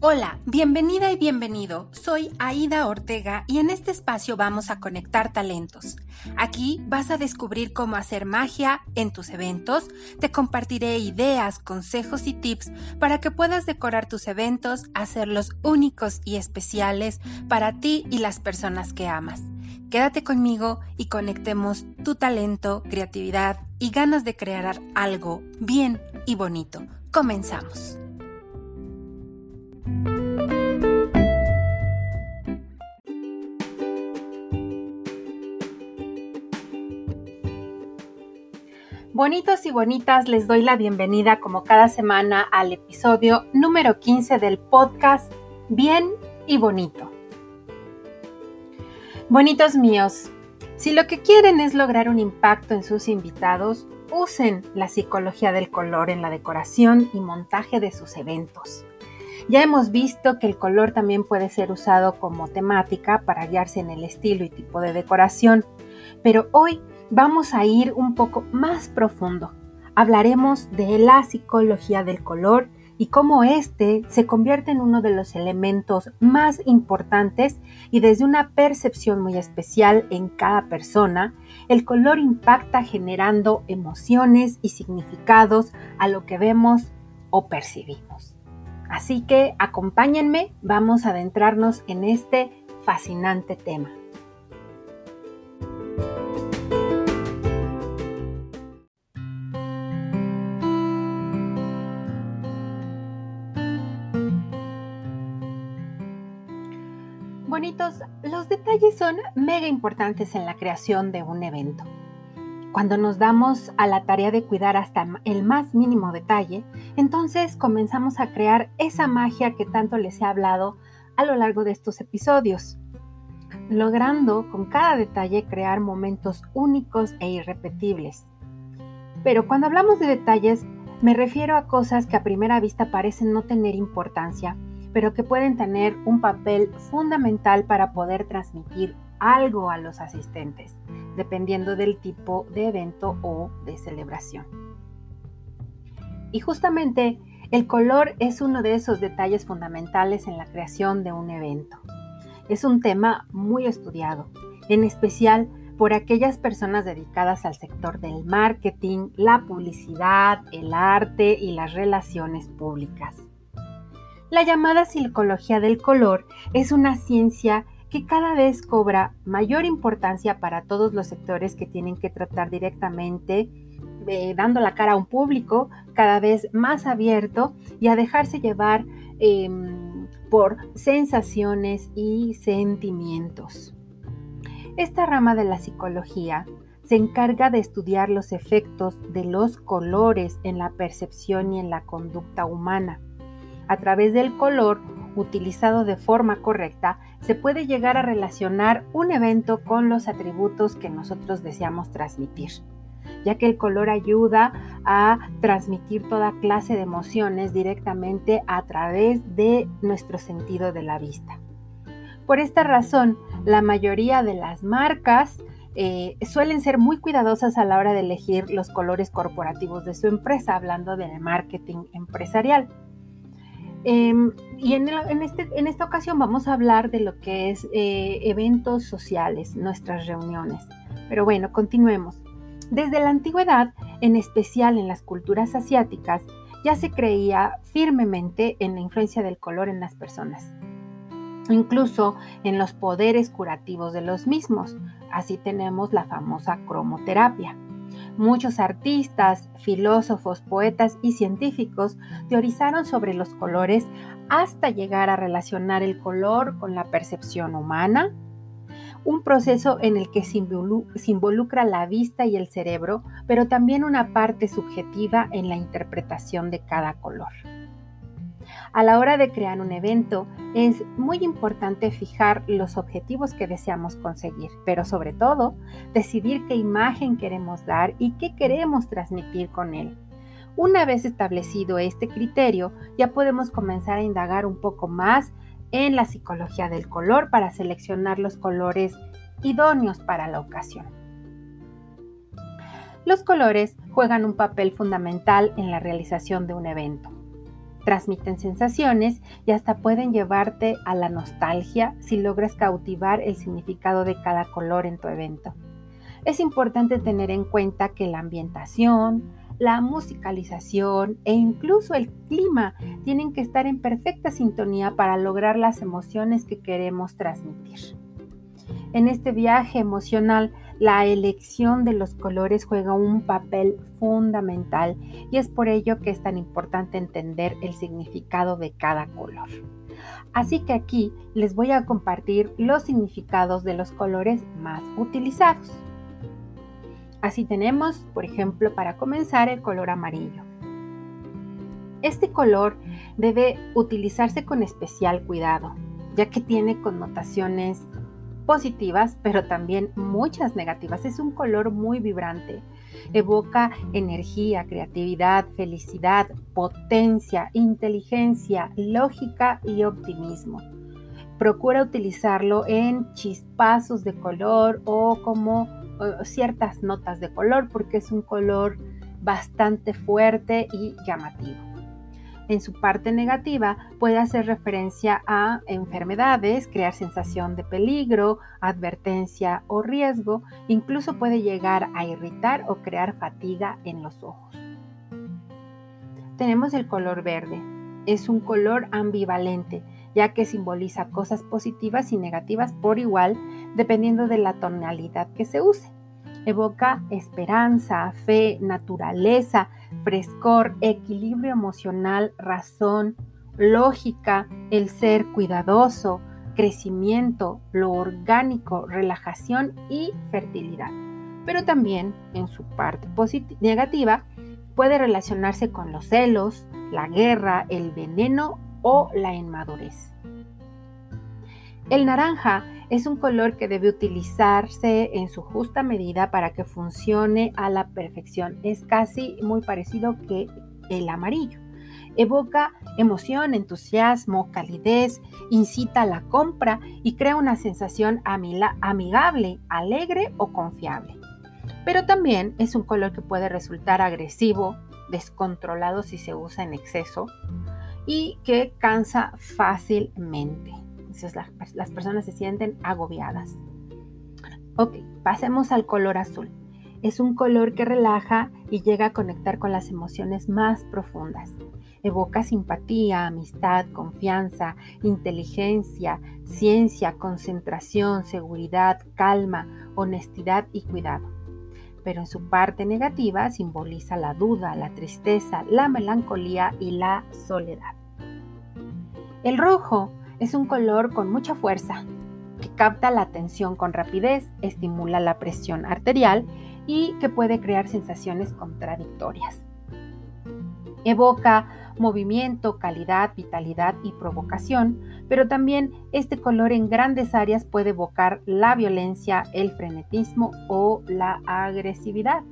Hola, bienvenida y bienvenido. Soy Aida Ortega y en este espacio vamos a conectar talentos. Aquí vas a descubrir cómo hacer magia en tus eventos. Te compartiré ideas, consejos y tips para que puedas decorar tus eventos, hacerlos únicos y especiales para ti y las personas que amas. Quédate conmigo y conectemos tu talento, creatividad y ganas de crear algo bien y bonito. Comenzamos. Bonitos y bonitas, les doy la bienvenida como cada semana al episodio número 15 del podcast Bien y Bonito. Bonitos míos, si lo que quieren es lograr un impacto en sus invitados, usen la psicología del color en la decoración y montaje de sus eventos. Ya hemos visto que el color también puede ser usado como temática para guiarse en el estilo y tipo de decoración, pero hoy vamos a ir un poco más profundo. Hablaremos de la psicología del color y cómo éste se convierte en uno de los elementos más importantes y desde una percepción muy especial en cada persona, el color impacta generando emociones y significados a lo que vemos o percibimos. Así que acompáñenme, vamos a adentrarnos en este fascinante tema. Los detalles son mega importantes en la creación de un evento. Cuando nos damos a la tarea de cuidar hasta el más mínimo detalle, entonces comenzamos a crear esa magia que tanto les he hablado a lo largo de estos episodios, logrando con cada detalle crear momentos únicos e irrepetibles. Pero cuando hablamos de detalles, me refiero a cosas que a primera vista parecen no tener importancia, pero que pueden tener un papel fundamental para poder transmitir algo a los asistentes, dependiendo del tipo de evento o de celebración. Y justamente el color es uno de esos detalles fundamentales en la creación de un evento. Es un tema muy estudiado, en especial por aquellas personas dedicadas al sector del marketing, la publicidad, el arte y las relaciones públicas. La llamada psicología del color es una ciencia que cada vez cobra mayor importancia para todos los sectores que tienen que tratar directamente, eh, dando la cara a un público cada vez más abierto y a dejarse llevar em, por sensaciones y sentimientos. Esta rama de la psicología se encarga de estudiar los efectos de los colores en la percepción y en la conducta humana a través del color utilizado de forma correcta, se puede llegar a relacionar un evento con los atributos que nosotros deseamos transmitir, ya que el color ayuda a transmitir toda clase de emociones directamente a través de nuestro sentido de la vista. Por esta razón, la mayoría de las marcas eh, suelen ser muy cuidadosas a la hora de elegir los colores corporativos de su empresa, hablando del marketing empresarial. Em, y este, en, esta ocasión vamos a hablar de lo que es eh, eventos sociales, nuestras reuniones. Pero bueno, continuemos. Desde la antigüedad, en especial en las culturas asiáticas, ya se creía firmemente en la influencia del color en las personas, incluso en los poderes curativos de los mismos. Así tenemos la famosa cromoterapia. Muchos artistas, filósofos, poetas y científicos teorizaron sobre los colores hasta llegar a relacionar el color con la percepción humana, un proceso en el que se involucra la vista y el cerebro, pero también una parte subjetiva en la interpretación de cada color. A la hora de crear un evento es muy importante fijar los objetivos que deseamos conseguir, pero sobre todo decidir qué imagen queremos dar y qué queremos transmitir con él. Una vez establecido este criterio, ya podemos comenzar a indagar un poco más en la psicología del color para seleccionar los colores idóneos para la ocasión. Los colores juegan un papel fundamental en la realización de un evento transmiten sensaciones y hasta pueden llevarte a la nostalgia si logras cautivar el significado de cada color en tu evento. Es importante tener en cuenta que la ambientación, la musicalización e incluso el clima tienen que estar en perfecta sintonía para lograr las emociones que queremos transmitir. En este viaje emocional, la elección de los colores juega un papel fundamental y es por ello que es tan importante entender el significado de cada color. Así que aquí les voy a compartir los significados de los colores más utilizados. Así tenemos, por ejemplo, para comenzar el color amarillo. Este color debe utilizarse con especial cuidado, ya que tiene connotaciones positivas, pero también muchas negativas. Es un color muy vibrante. Evoca energía, creatividad, felicidad, potencia, inteligencia, lógica y optimismo. Procura utilizarlo en chispazos de color o como ciertas notas de color porque es un color bastante fuerte y llamativo en su parte negativa puede hacer referencia a enfermedades, crear sensación de peligro, advertencia o riesgo, incluso puede llegar a irritar o crear fatiga en los ojos. Tenemos el color verde. Es un color ambivalente, ya que simboliza cosas positivas y negativas por igual, dependiendo de la tonalidad que se use. Evoca esperanza, fe, naturaleza, frescor, equilibrio emocional, razón, lógica, el ser cuidadoso, crecimiento, lo orgánico, relajación y fertilidad. Pero también en su parte negativa puede relacionarse con los celos, la guerra, el veneno o la inmadurez. El naranja es un color que debe utilizarse en su justa medida para que funcione a la perfección. Es casi muy parecido que el amarillo. Evoca emoción, entusiasmo, calidez, incita a la compra y crea una sensación amigable, alegre o confiable. Pero también es un color que puede resultar agresivo, descontrolado si se usa en exceso y que cansa fácilmente las, personas se sienten agobiadas. Ok, pasemos al color azul. Es un color que relaja y llega a conectar con las emociones más profundas. Evoca simpatía, amistad, confianza, inteligencia, ciencia, concentración, seguridad, calma, honestidad y cuidado. Pero en su parte negativa simboliza la duda, la tristeza, la melancolía y la soledad. El rojo es un color con mucha fuerza, que capta la atención con rapidez, estimula la presión arterial y que puede crear sensaciones contradictorias. Evoca movimiento, calidad, vitalidad y provocación, pero también este color en grandes áreas puede evocar la violencia, el frenetismo o la agresividad.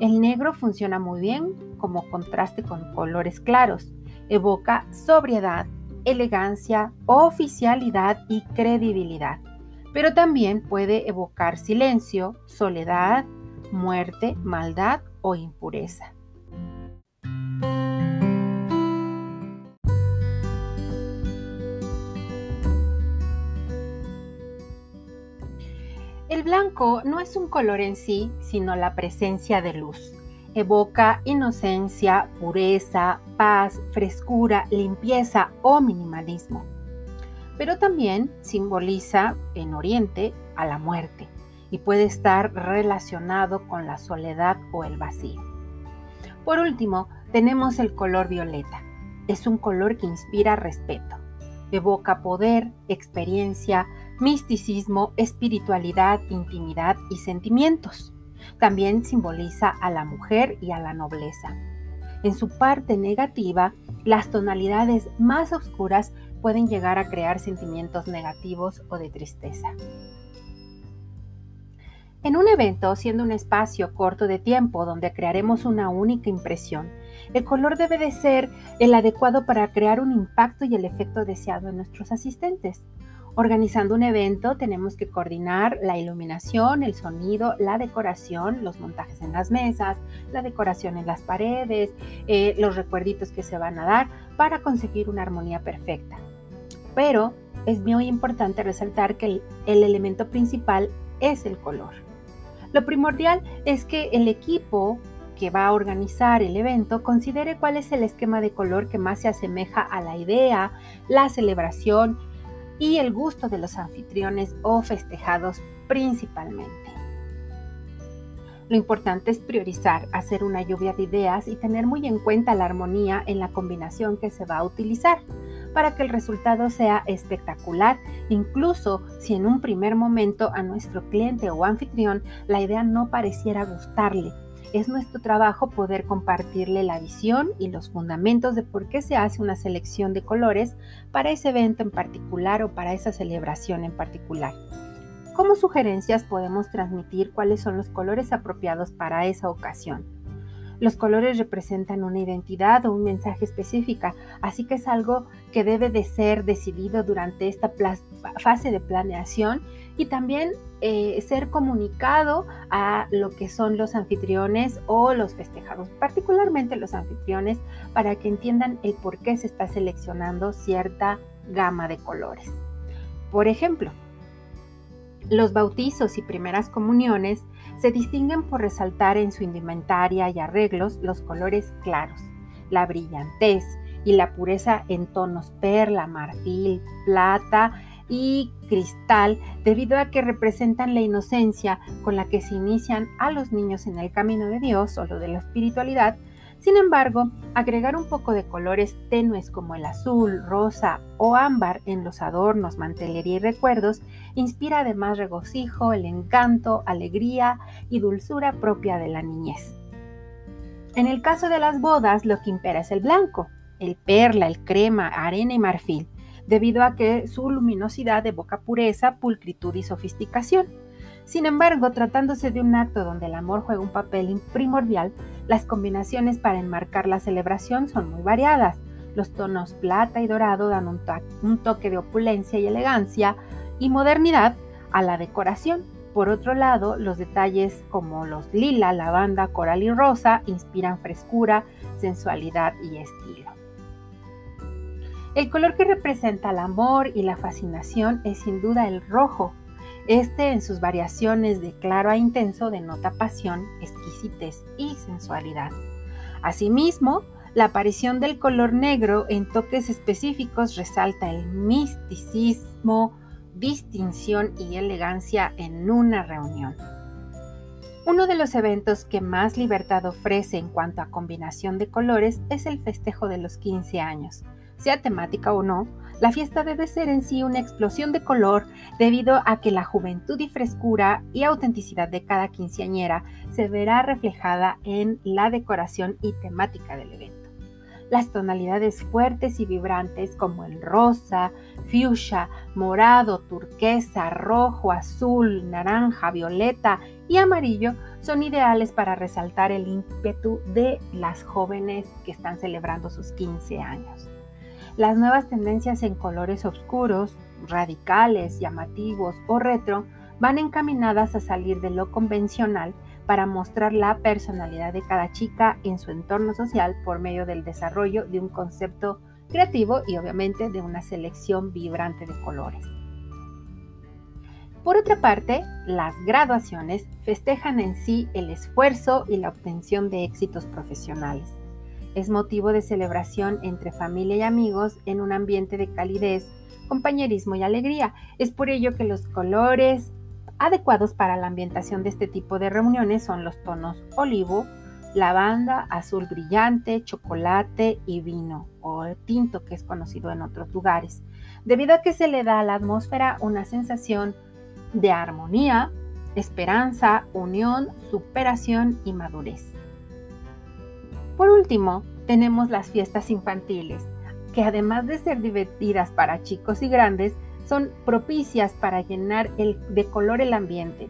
El negro funciona muy bien como contraste con colores claros. Evoca sobriedad, elegancia, oficialidad y credibilidad, pero también puede evocar silencio, soledad, muerte, maldad o impureza. El blanco no es un color en sí, sino la presencia de luz evoca inocencia, pureza, paz, frescura, limpieza o minimalismo. Pero también simboliza en Oriente a la muerte y puede estar relacionado con la soledad o el vacío. Por último, tenemos el color violeta. Es un color que inspira respeto. Evoca poder, experiencia, misticismo, espiritualidad, intimidad y sentimientos. También simboliza a la mujer y a la nobleza. En su parte negativa, las tonalidades más oscuras pueden llegar a crear sentimientos negativos o de tristeza. En un evento, siendo un espacio corto de tiempo donde crearemos una única impresión, el color debe de ser el adecuado para crear un impacto y el efecto deseado en nuestros asistentes. Organizando un evento tenemos que coordinar la iluminación, el sonido, la decoración, los montajes en las mesas, la decoración en las paredes, eh, los recuerditos que se van a dar para conseguir una armonía perfecta. Pero es muy importante resaltar que el, el elemento principal es el color. Lo primordial es que el equipo que va a organizar el evento considere cuál es el esquema de color que más se asemeja a la idea, la celebración y el gusto de los anfitriones o festejados principalmente. Lo importante es priorizar, hacer una lluvia de ideas y tener muy en cuenta la armonía en la combinación que se va a utilizar para que el resultado sea espectacular, incluso si en un primer momento a nuestro cliente o anfitrión la idea no pareciera gustarle es nuestro trabajo poder compartirle la visión y los fundamentos de por qué se hace una selección de colores para ese evento en particular o para esa celebración en particular. Como sugerencias podemos transmitir cuáles son los colores apropiados para esa ocasión. Los colores representan una identidad o un mensaje específica, así que es algo que debe de ser decidido durante esta fase de planeación y también eh, ser comunicado a lo que son los anfitriones o los festejados, particularmente los anfitriones, para que entiendan el por qué se está seleccionando cierta gama de colores. Por ejemplo, los bautizos y primeras comuniones se distinguen por resaltar en su indumentaria y arreglos los colores claros, la brillantez y la pureza en tonos perla, marfil, plata y cristal debido a que representan la inocencia con la que se inician a los niños en el camino de Dios o lo de la espiritualidad. Sin embargo, agregar un poco de colores tenues como el azul, rosa o ámbar en los adornos, mantelería y recuerdos inspira además regocijo, el encanto, alegría y dulzura propia de la niñez. En el caso de las bodas, lo que impera es el blanco, el perla, el crema, arena y marfil debido a que su luminosidad evoca pureza, pulcritud y sofisticación. Sin embargo, tratándose de un acto donde el amor juega un papel primordial, las combinaciones para enmarcar la celebración son muy variadas. Los tonos plata y dorado dan un, toque de opulencia y elegancia y modernidad a la decoración. Por otro lado, los detalles como los lila, lavanda, coral y rosa inspiran frescura, sensualidad y estilo. El color que representa el amor y la fascinación es sin duda el rojo. Este en sus variaciones de claro a intenso denota pasión, exquisitez y sensualidad. Asimismo, la aparición del color negro en toques específicos resalta el misticismo, distinción y elegancia en una reunión. Uno de los eventos que más libertad ofrece en cuanto a combinación de colores es el festejo de los 15 años sea temática o no, la fiesta debe ser en sí una explosión de color debido a que la juventud y frescura y autenticidad de cada quinceañera se verá reflejada en la decoración y temática del evento. Las tonalidades fuertes y vibrantes como el rosa, fuchsia, morado, turquesa, rojo, azul, naranja, violeta y amarillo son ideales para resaltar el ímpetu de las jóvenes que están celebrando sus 15 años. Las nuevas tendencias en colores oscuros, radicales, llamativos o retro van encaminadas a salir de lo convencional para mostrar la personalidad de cada chica en su entorno social por medio del desarrollo de un concepto creativo y obviamente de una selección vibrante de colores. Por otra parte, las graduaciones festejan en sí el esfuerzo y la obtención de éxitos profesionales. Es motivo de celebración entre familia y amigos en un ambiente de calidez, compañerismo y alegría. Es por ello que los colores adecuados para la ambientación de este tipo de reuniones son los tonos olivo, lavanda, azul brillante, chocolate y vino o tinto que es conocido en otros lugares, debido a que se le da a la atmósfera una sensación de armonía, esperanza, unión, superación y madurez. Por último, tenemos las fiestas infantiles, que además de ser divertidas para chicos y grandes, son propicias para llenar de color el ambiente.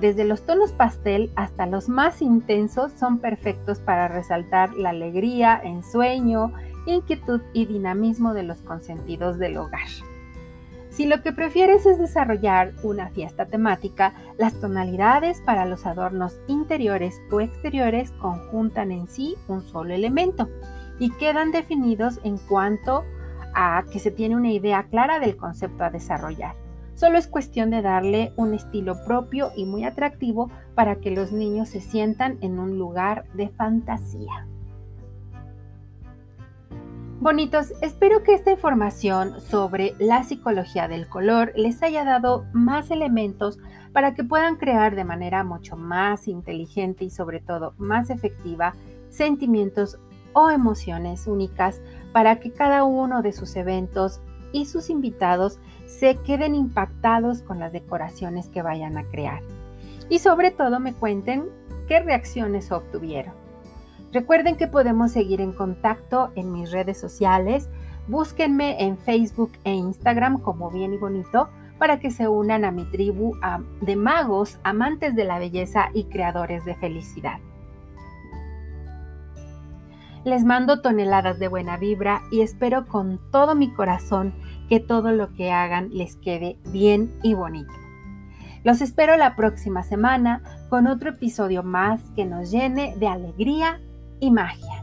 Desde los tonos pastel hasta los más intensos son perfectos para resaltar la alegría, ensueño, inquietud y dinamismo de los consentidos del hogar. Si lo que prefieres es desarrollar una fiesta temática, las tonalidades para los adornos interiores o exteriores conjuntan en sí un solo elemento y quedan definidos en cuanto a que se tiene una idea clara del concepto a desarrollar. Solo es cuestión de darle un estilo propio y muy atractivo para que los niños se sientan en un lugar de fantasía. Bonitos, espero que esta información sobre la psicología del color les haya dado más elementos para que puedan crear de manera mucho más inteligente y sobre todo más efectiva sentimientos o emociones únicas para que cada uno de sus eventos y sus invitados se queden impactados con las decoraciones que vayan a crear. Y sobre todo me cuenten qué reacciones obtuvieron. Recuerden que podemos seguir en contacto en mis redes sociales. Búsquenme en Facebook e Instagram como bien y bonito para que se unan a mi tribu de magos, amantes de la belleza y creadores de felicidad. Les mando toneladas de buena vibra y espero con todo mi corazón que todo lo que hagan les quede bien y bonito. Los espero la próxima semana con otro episodio más que nos llene de alegría y magia.